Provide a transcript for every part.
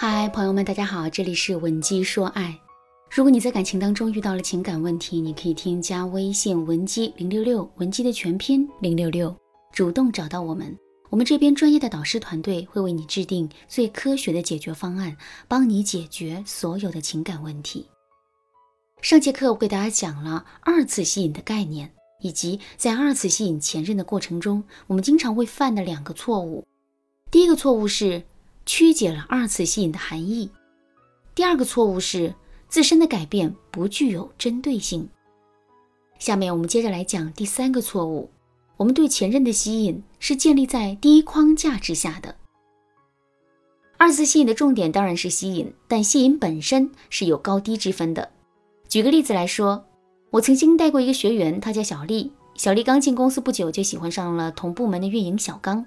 嗨，朋友们，大家好，这里是文姬说爱。如果你在感情当中遇到了情感问题，你可以添加微信文姬零六六，文姬的全拼零六六，主动找到我们，我们这边专业的导师团队会为你制定最科学的解决方案，帮你解决所有的情感问题。上节课我给大家讲了二次吸引的概念，以及在二次吸引前任的过程中，我们经常会犯的两个错误。第一个错误是曲解了二次吸引的含义，第二个错误是。自身的改变不具有针对性。下面我们接着来讲第三个错误：我们对前任的吸引是建立在第一框架之下的。二次吸引的重点当然是吸引，但吸引本身是有高低之分的。举个例子来说，我曾经带过一个学员，她叫小丽。小丽刚进公司不久，就喜欢上了同部门的运营小刚。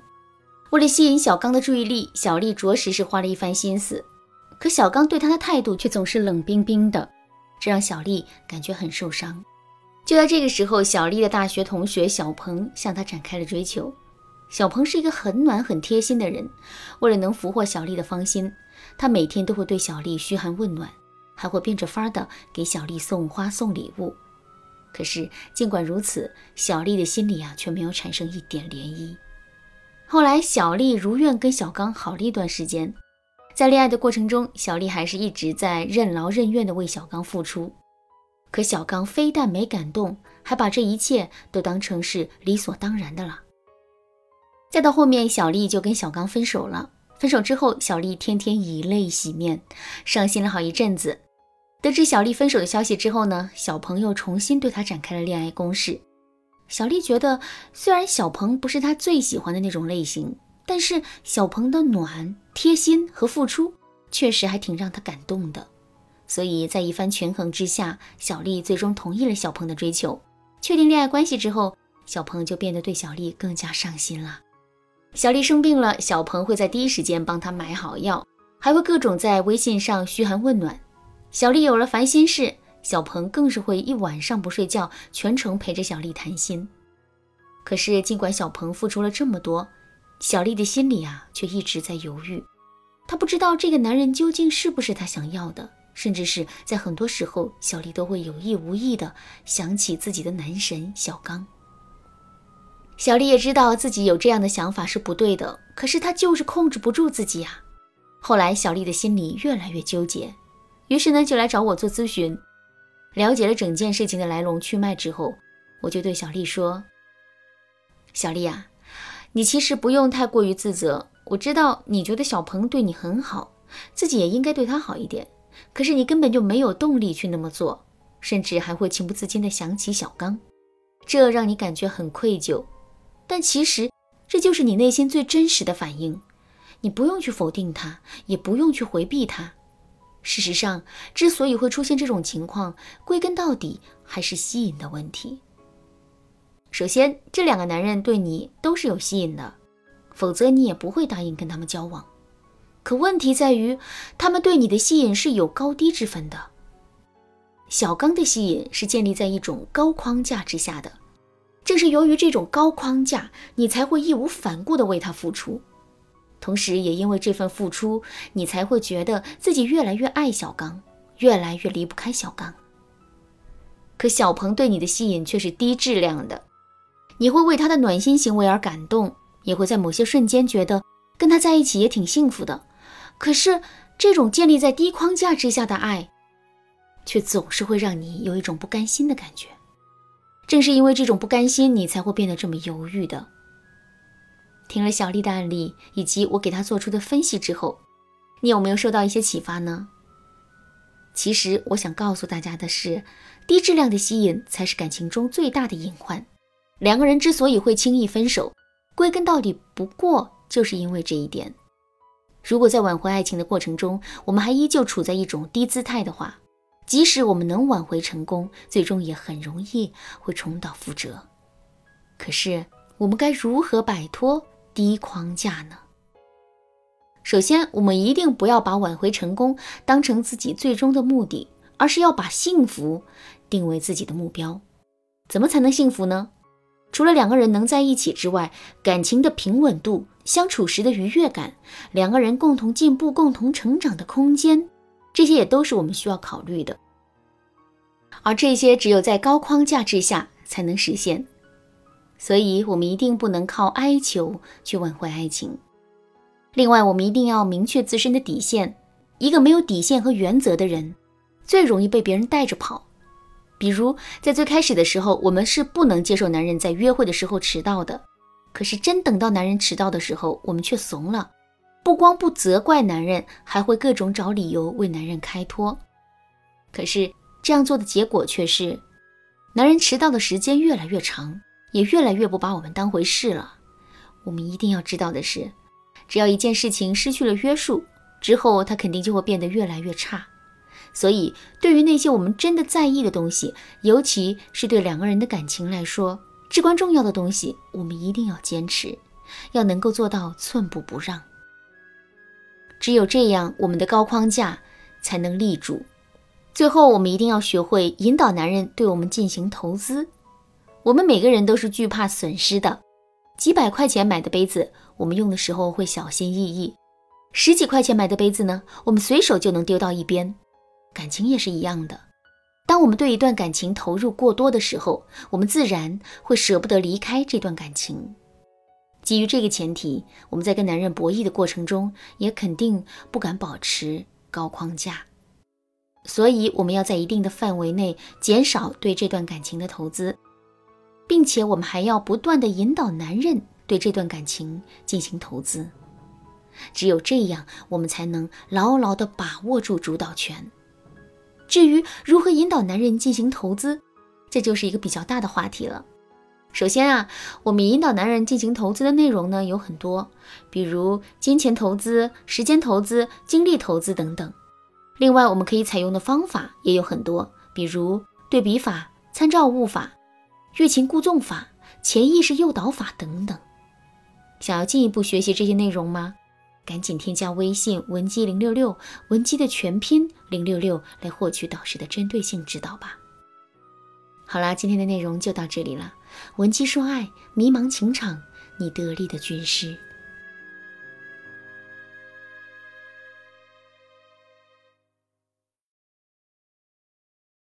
为了吸引小刚的注意力，小丽着实是花了一番心思。可小刚对他的态度却总是冷冰冰的，这让小丽感觉很受伤。就在这个时候，小丽的大学同学小鹏向她展开了追求。小鹏是一个很暖很贴心的人，为了能俘获小丽的芳心，他每天都会对小丽嘘寒问暖，还会变着法儿的给小丽送花送礼物。可是尽管如此，小丽的心里啊却没有产生一点涟漪。后来，小丽如愿跟小刚好了一段时间。在恋爱的过程中，小丽还是一直在任劳任怨地为小刚付出。可小刚非但没感动，还把这一切都当成是理所当然的了。再到后面，小丽就跟小刚分手了。分手之后，小丽天天以泪洗面，伤心了好一阵子。得知小丽分手的消息之后呢，小朋友重新对她展开了恋爱攻势。小丽觉得，虽然小鹏不是她最喜欢的那种类型。但是小鹏的暖、贴心和付出，确实还挺让她感动的。所以在一番权衡之下，小丽最终同意了小鹏的追求。确定恋爱关系之后，小鹏就变得对小丽更加上心了。小丽生病了，小鹏会在第一时间帮她买好药，还会各种在微信上嘘寒问暖。小丽有了烦心事，小鹏更是会一晚上不睡觉，全程陪着小丽谈心。可是尽管小鹏付出了这么多，小丽的心里啊，却一直在犹豫。她不知道这个男人究竟是不是她想要的，甚至是在很多时候，小丽都会有意无意的想起自己的男神小刚。小丽也知道自己有这样的想法是不对的，可是她就是控制不住自己呀。后来，小丽的心里越来越纠结，于是呢，就来找我做咨询。了解了整件事情的来龙去脉之后，我就对小丽说：“小丽啊。”你其实不用太过于自责，我知道你觉得小鹏对你很好，自己也应该对他好一点。可是你根本就没有动力去那么做，甚至还会情不自禁地想起小刚，这让你感觉很愧疚。但其实这就是你内心最真实的反应，你不用去否定他，也不用去回避他。事实上，之所以会出现这种情况，归根到底还是吸引的问题。首先，这两个男人对你都是有吸引的，否则你也不会答应跟他们交往。可问题在于，他们对你的吸引是有高低之分的。小刚的吸引是建立在一种高框架之下的，正是由于这种高框架，你才会义无反顾地为他付出，同时也因为这份付出，你才会觉得自己越来越爱小刚，越来越离不开小刚。可小鹏对你的吸引却是低质量的。你会为他的暖心行为而感动，也会在某些瞬间觉得跟他在一起也挺幸福的。可是，这种建立在低框架之下的爱，却总是会让你有一种不甘心的感觉。正是因为这种不甘心，你才会变得这么犹豫的。听了小丽的案例以及我给她做出的分析之后，你有没有受到一些启发呢？其实，我想告诉大家的是，低质量的吸引才是感情中最大的隐患。两个人之所以会轻易分手，归根到底不过就是因为这一点。如果在挽回爱情的过程中，我们还依旧处在一种低姿态的话，即使我们能挽回成功，最终也很容易会重蹈覆辙。可是，我们该如何摆脱低框架呢？首先，我们一定不要把挽回成功当成自己最终的目的，而是要把幸福定为自己的目标。怎么才能幸福呢？除了两个人能在一起之外，感情的平稳度、相处时的愉悦感、两个人共同进步、共同成长的空间，这些也都是我们需要考虑的。而这些只有在高框架之下才能实现，所以我们一定不能靠哀求去挽回爱情。另外，我们一定要明确自身的底线。一个没有底线和原则的人，最容易被别人带着跑。比如，在最开始的时候，我们是不能接受男人在约会的时候迟到的。可是，真等到男人迟到的时候，我们却怂了，不光不责怪男人，还会各种找理由为男人开脱。可是，这样做的结果却是，男人迟到的时间越来越长，也越来越不把我们当回事了。我们一定要知道的是，只要一件事情失去了约束，之后他肯定就会变得越来越差。所以，对于那些我们真的在意的东西，尤其是对两个人的感情来说至关重要的东西，我们一定要坚持，要能够做到寸步不让。只有这样，我们的高框架才能立住。最后，我们一定要学会引导男人对我们进行投资。我们每个人都是惧怕损失的。几百块钱买的杯子，我们用的时候会小心翼翼；十几块钱买的杯子呢，我们随手就能丢到一边。感情也是一样的。当我们对一段感情投入过多的时候，我们自然会舍不得离开这段感情。基于这个前提，我们在跟男人博弈的过程中，也肯定不敢保持高框架。所以，我们要在一定的范围内减少对这段感情的投资，并且我们还要不断的引导男人对这段感情进行投资。只有这样，我们才能牢牢的把握住主导权。至于如何引导男人进行投资，这就是一个比较大的话题了。首先啊，我们引导男人进行投资的内容呢有很多，比如金钱投资、时间投资、精力投资等等。另外，我们可以采用的方法也有很多，比如对比法、参照物法、欲擒故纵法、潜意识诱导法等等。想要进一步学习这些内容吗？赶紧添加微信文姬零六六，文姬的全拼零六六，来获取导师的针对性指导吧。好啦，今天的内容就到这里了。文姬说爱，迷茫情场，你得力的军师。